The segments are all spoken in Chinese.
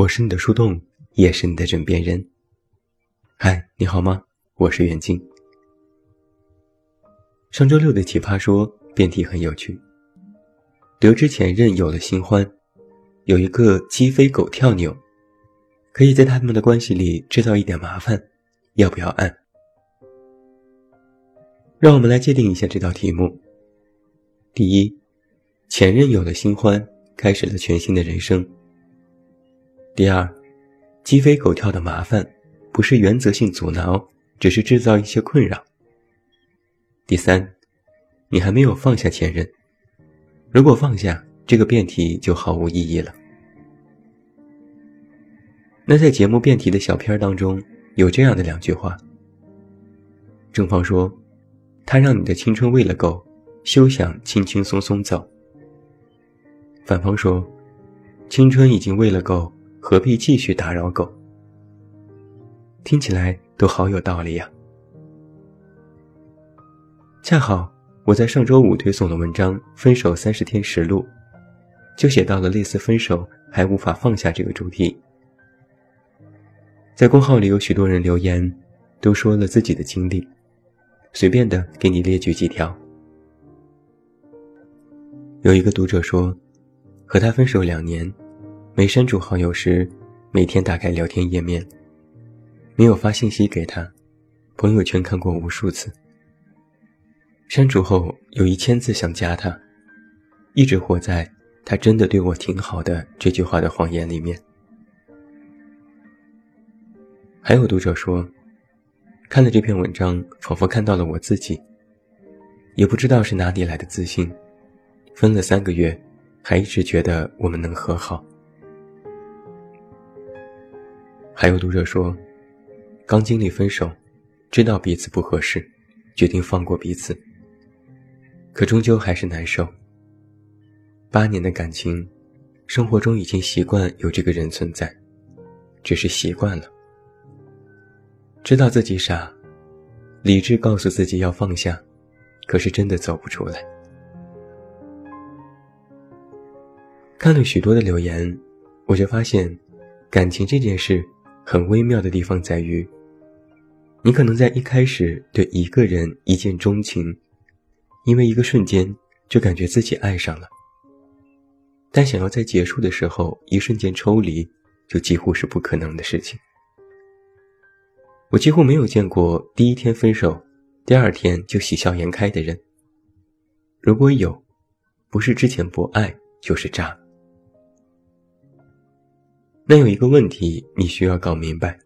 我是你的树洞，也是你的枕边人。嗨，你好吗？我是袁静。上周六的奇葩说辩题很有趣。得知前任有了新欢，有一个鸡飞狗跳钮，可以在他们的关系里制造一点麻烦，要不要按？让我们来界定一下这道题目。第一，前任有了新欢，开始了全新的人生。第二，鸡飞狗跳的麻烦，不是原则性阻挠，只是制造一些困扰。第三，你还没有放下前任，如果放下，这个辩题就毫无意义了。那在节目辩题的小片当中，有这样的两句话。正方说，他让你的青春喂了狗，休想轻轻松松走。反方说，青春已经喂了狗。何必继续打扰狗？听起来都好有道理呀。恰好我在上周五推送的文章《分手三十天实录》，就写到了类似分手还无法放下这个主题。在公号里有许多人留言，都说了自己的经历，随便的给你列举几条。有一个读者说，和他分手两年。没删除好友时，每天打开聊天页面，没有发信息给他，朋友圈看过无数次。删除后有一千次想加他，一直活在“他真的对我挺好的”这句话的谎言里面。还有读者说，看了这篇文章，仿佛看到了我自己，也不知道是哪里来的自信，分了三个月，还一直觉得我们能和好。还有读者说，刚经历分手，知道彼此不合适，决定放过彼此。可终究还是难受。八年的感情，生活中已经习惯有这个人存在，只是习惯了。知道自己傻，理智告诉自己要放下，可是真的走不出来。看了许多的留言，我就发现，感情这件事。很微妙的地方在于，你可能在一开始对一个人一见钟情，因为一个瞬间就感觉自己爱上了。但想要在结束的时候一瞬间抽离，就几乎是不可能的事情。我几乎没有见过第一天分手，第二天就喜笑颜开的人。如果有，不是之前不爱，就是渣。那有一个问题你需要搞明白：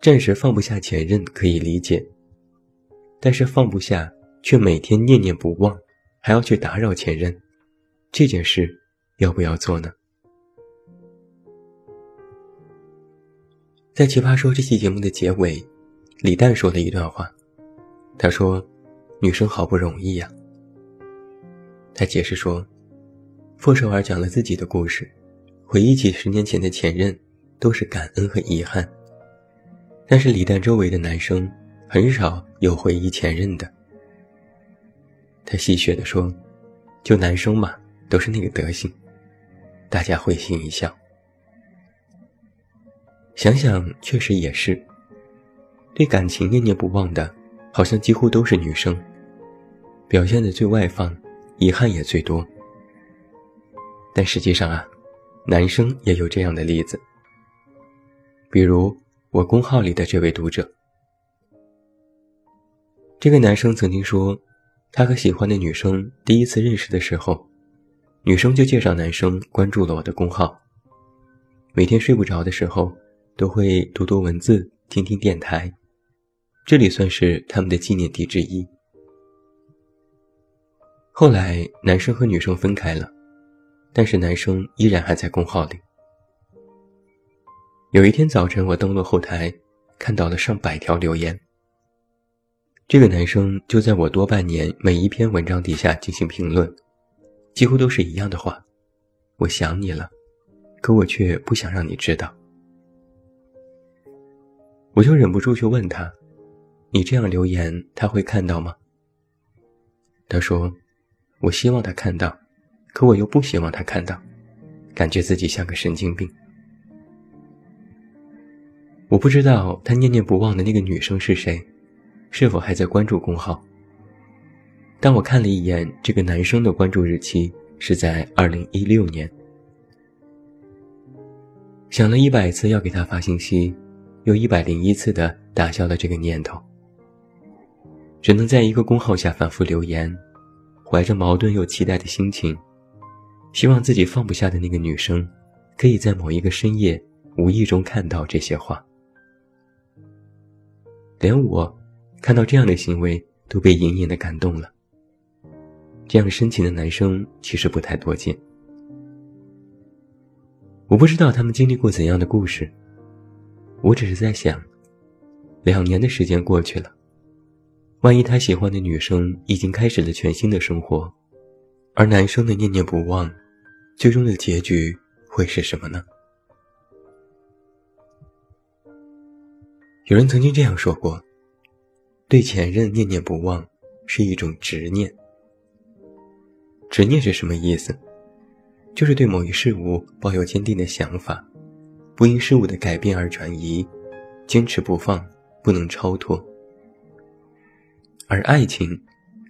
暂时放不下前任可以理解，但是放不下却每天念念不忘，还要去打扰前任，这件事要不要做呢？在《奇葩说》这期节目的结尾，李诞说了一段话，他说：“女生好不容易呀。”他解释说，傅首尔讲了自己的故事。回忆起十年前的前任，都是感恩和遗憾。但是李诞周围的男生很少有回忆前任的。他戏谑地说：“就男生嘛，都是那个德行。”大家会心一笑。想想确实也是，对感情念念不忘的，好像几乎都是女生，表现的最外放，遗憾也最多。但实际上啊。男生也有这样的例子，比如我公号里的这位读者。这个男生曾经说，他和喜欢的女生第一次认识的时候，女生就介绍男生关注了我的公号。每天睡不着的时候，都会读读文字，听听电台，这里算是他们的纪念地之一。后来，男生和女生分开了。但是男生依然还在公号里。有一天早晨，我登录后台，看到了上百条留言。这个男生就在我多半年每一篇文章底下进行评论，几乎都是一样的话：“我想你了，可我却不想让你知道。”我就忍不住去问他：“你这样留言，他会看到吗？”他说：“我希望他看到。”可我又不希望他看到，感觉自己像个神经病。我不知道他念念不忘的那个女生是谁，是否还在关注公号。当我看了一眼这个男生的关注日期是在二零一六年，想了一百次要给他发信息，又一百零一次的打消了这个念头。只能在一个公号下反复留言，怀着矛盾又期待的心情，希望自己放不下的那个女生，可以在某一个深夜无意中看到这些话。连我看到这样的行为都被隐隐的感动了。这样深情的男生其实不太多见。我不知道他们经历过怎样的故事，我只是在想，两年的时间过去了。万一他喜欢的女生已经开始了全新的生活，而男生的念念不忘，最终的结局会是什么呢？有人曾经这样说过：“对前任念念不忘是一种执念。”执念是什么意思？就是对某一事物抱有坚定的想法，不因事物的改变而转移，坚持不放，不能超脱。而爱情，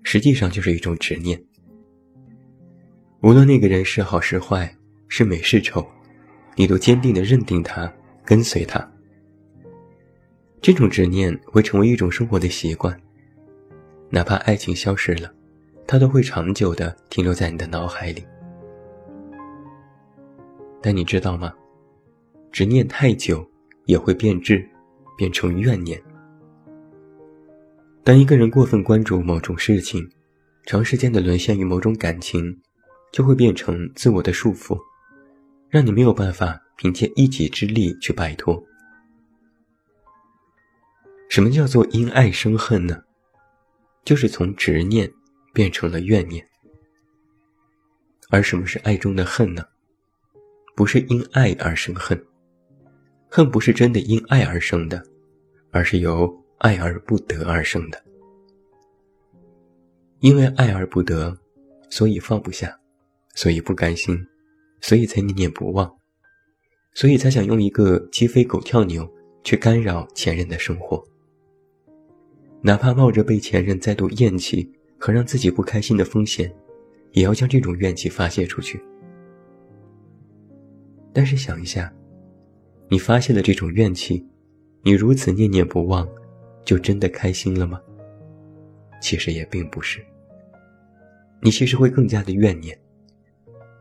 实际上就是一种执念。无论那个人是好是坏，是美是丑，你都坚定地认定他，跟随他。这种执念会成为一种生活的习惯，哪怕爱情消失了，它都会长久地停留在你的脑海里。但你知道吗？执念太久也会变质，变成怨念。当一个人过分关注某种事情，长时间的沦陷于某种感情，就会变成自我的束缚，让你没有办法凭借一己之力去摆脱。什么叫做因爱生恨呢？就是从执念变成了怨念。而什么是爱中的恨呢？不是因爱而生恨，恨不是真的因爱而生的，而是由。爱而不得而生的，因为爱而不得，所以放不下，所以不甘心，所以才念念不忘，所以才想用一个鸡飞狗跳牛去干扰前任的生活，哪怕冒着被前任再度厌弃和让自己不开心的风险，也要将这种怨气发泄出去。但是想一下，你发泄了这种怨气，你如此念念不忘。就真的开心了吗？其实也并不是。你其实会更加的怨念，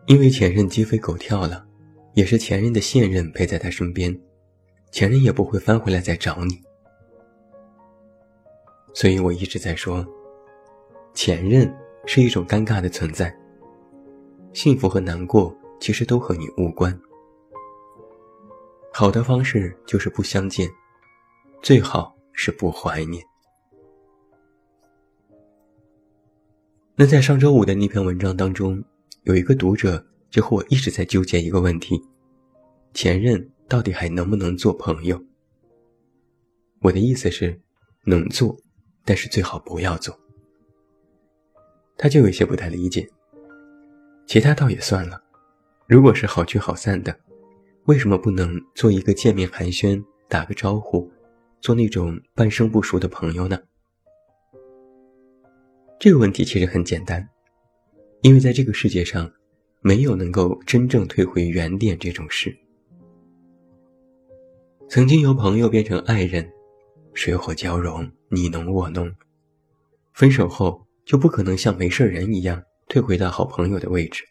因为前任鸡飞狗跳了，也是前任的现任陪在他身边，前任也不会翻回来再找你。所以我一直在说，前任是一种尴尬的存在，幸福和难过其实都和你无关。好的方式就是不相见，最好。是不怀念。那在上周五的那篇文章当中，有一个读者就和我一直在纠结一个问题：前任到底还能不能做朋友？我的意思是，能做，但是最好不要做。他就有些不太理解。其他倒也算了，如果是好聚好散的，为什么不能做一个见面寒暄，打个招呼？做那种半生不熟的朋友呢？这个问题其实很简单，因为在这个世界上，没有能够真正退回原点这种事。曾经由朋友变成爱人，水火交融，你侬我侬，分手后就不可能像没事人一样退回到好朋友的位置。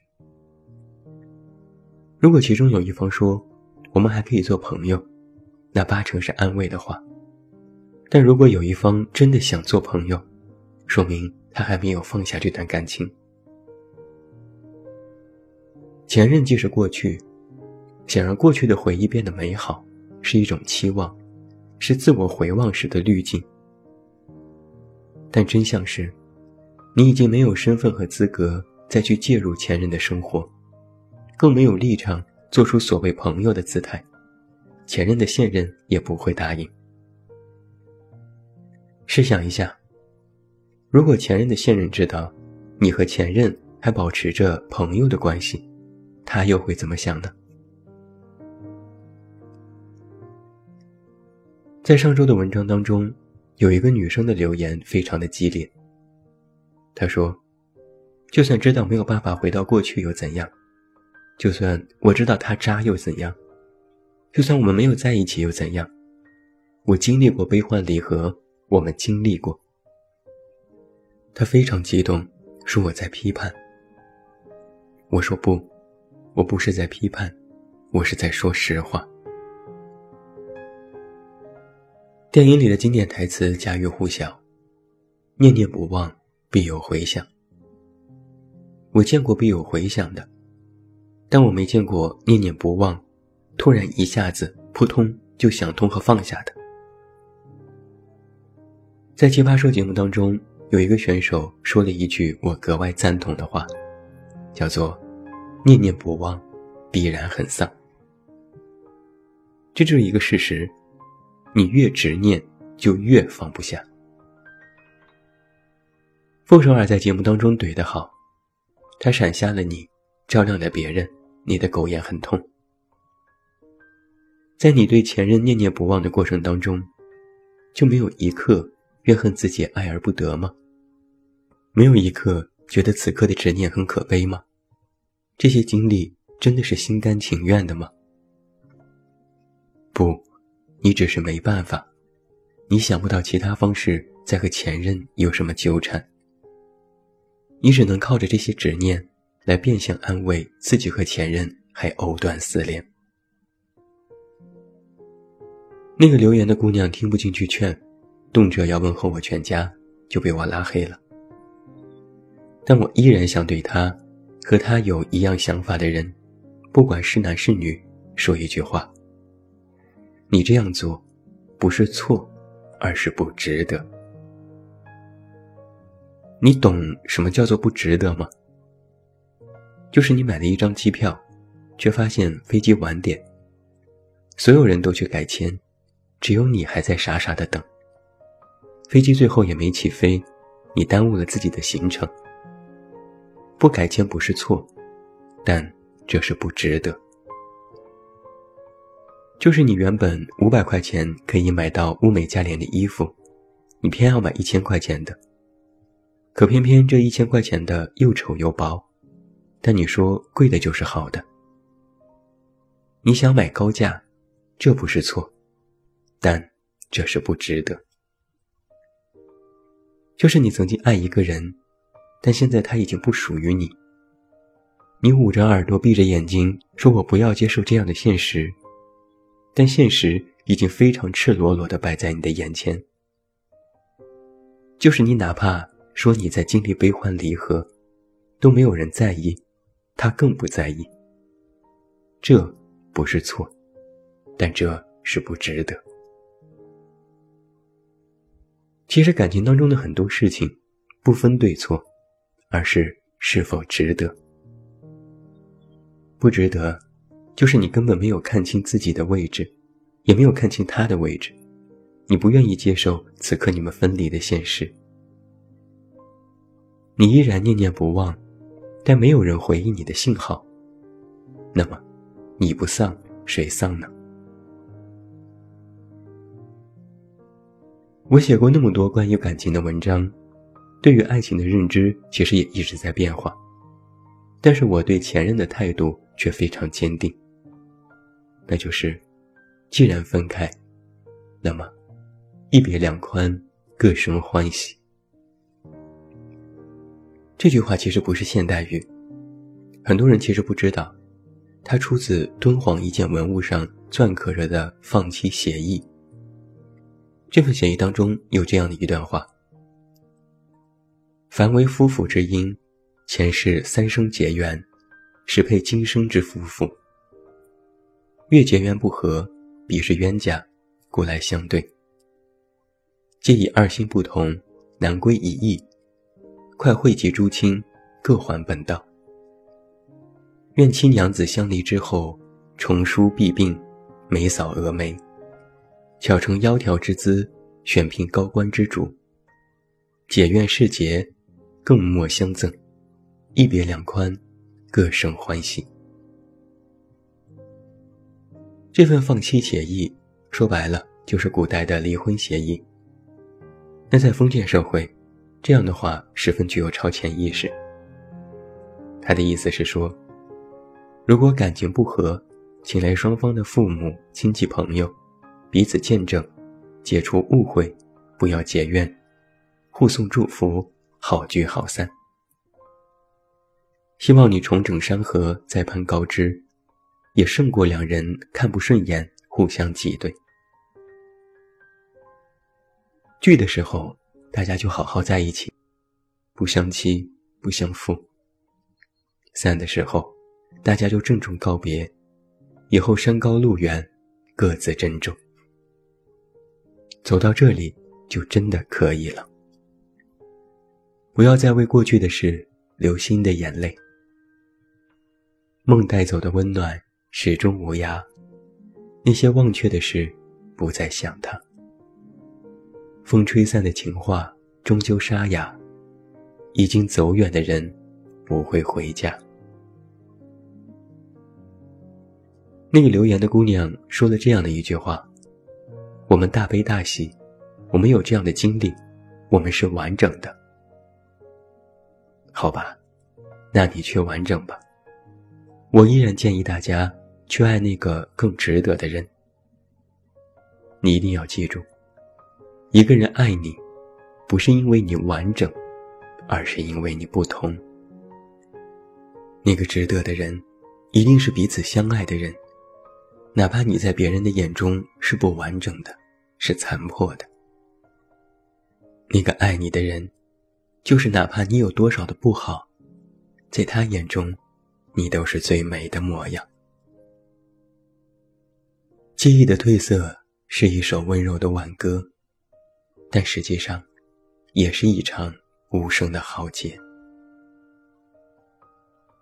如果其中有一方说我们还可以做朋友，那八成是安慰的话。但如果有一方真的想做朋友，说明他还没有放下这段感情。前任即是过去，想让过去的回忆变得美好，是一种期望，是自我回望时的滤镜。但真相是，你已经没有身份和资格再去介入前任的生活，更没有立场做出所谓朋友的姿态，前任的现任也不会答应。试想一下，如果前任的现任知道你和前任还保持着朋友的关系，他又会怎么想呢？在上周的文章当中，有一个女生的留言非常的激烈。她说：“就算知道没有办法回到过去又怎样？就算我知道他渣又怎样？就算我们没有在一起又怎样？我经历过悲欢离合，我们经历过。”她非常激动，说我在批判。我说不，我不是在批判，我是在说实话。电影里的经典台词家喻户晓：“念念不忘，必有回响。”我见过必有回响的，但我没见过念念不忘，突然一下子扑通就想通和放下的。在奇葩说节目当中，有一个选手说了一句我格外赞同的话，叫做“念念不忘，必然很丧”。这就是一个事实。你越执念，就越放不下。傅首尔在节目当中怼得好，他闪瞎了你，照亮了别人，你的狗眼很痛。在你对前任念念不忘的过程当中，就没有一刻怨恨自己爱而不得吗？没有一刻觉得此刻的执念很可悲吗？这些经历真的是心甘情愿的吗？不。你只是没办法，你想不到其他方式再和前任有什么纠缠，你只能靠着这些执念来变相安慰自己和前任还藕断丝连。那个留言的姑娘听不进去劝，动辄要问候我全家，就被我拉黑了。但我依然想对她和他有一样想法的人，不管是男是女，说一句话。你这样做，不是错，而是不值得。你懂什么叫做不值得吗？就是你买了一张机票，却发现飞机晚点，所有人都去改签，只有你还在傻傻的等。飞机最后也没起飞，你耽误了自己的行程。不改签不是错，但这是不值得。就是你原本五百块钱可以买到物美价廉的衣服，你偏要买一千块钱的。可偏偏这一千块钱的又丑又薄，但你说贵的就是好的。你想买高价，这不是错，但这是不值得。就是你曾经爱一个人，但现在他已经不属于你。你捂着耳朵闭着眼睛说：“我不要接受这样的现实。”但现实已经非常赤裸裸地摆在你的眼前，就是你哪怕说你在经历悲欢离合，都没有人在意，他更不在意。这不是错，但这是不值得。其实感情当中的很多事情，不分对错，而是是否值得。不值得。就是你根本没有看清自己的位置，也没有看清他的位置，你不愿意接受此刻你们分离的现实，你依然念念不忘，但没有人回应你的信号。那么，你不丧谁丧呢？我写过那么多关于感情的文章，对于爱情的认知其实也一直在变化，但是我对前任的态度却非常坚定。那就是，既然分开，那么一别两宽，各生欢喜。这句话其实不是现代语，很多人其实不知道，它出自敦煌一件文物上篆刻着的放弃协议。这份协议当中有这样的一段话：“凡为夫妇之因，前世三生结缘，是配今生之夫妇。”月结缘不和，彼是冤家，故来相对。皆以二心不同，难归一意。快汇集诸亲，各还本道。愿亲娘子相离之后，重梳碧鬓，眉扫蛾眉，巧成窈窕之姿，选聘高官之主。解怨释结，更莫相赠。一别两宽，各生欢喜。这份放弃协议，说白了就是古代的离婚协议。那在封建社会，这样的话十分具有超前意识。他的意思是说，如果感情不和，请来双方的父母、亲戚、朋友，彼此见证，解除误会，不要结怨，互送祝福，好聚好散。希望你重整山河，再攀高枝，也胜过两人看不顺眼，互相挤兑。聚的时候，大家就好好在一起，不相欺，不相负。散的时候，大家就郑重告别，以后山高路远，各自珍重。走到这里，就真的可以了。不要再为过去的事流新的眼泪。梦带走的温暖始终无涯，那些忘却的事，不再想它。风吹散的情话终究沙哑，已经走远的人不会回家。那个留言的姑娘说了这样的一句话：“我们大悲大喜，我们有这样的经历，我们是完整的。”好吧，那你去完整吧。我依然建议大家去爱那个更值得的人。你一定要记住，一个人爱你，不是因为你完整，而是因为你不同。那个值得的人，一定是彼此相爱的人。哪怕你在别人的眼中是不完整的，是残破的，那个爱你的人，就是哪怕你有多少的不好，在他眼中，你都是最美的模样。记忆的褪色是一首温柔的挽歌，但实际上，也是一场无声的浩劫。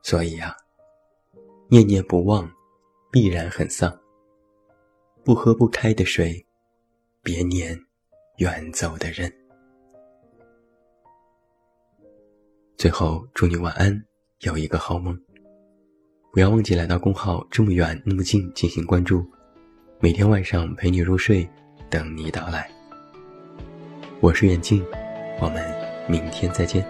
所以啊，念念不忘，必然很丧。不喝不开的水，别念远走的人。最后，祝你晚安，有一个好梦。不要忘记来到公号“这么远那么近”进行关注，每天晚上陪你入睡，等你到来。我是远近，我们明天再见。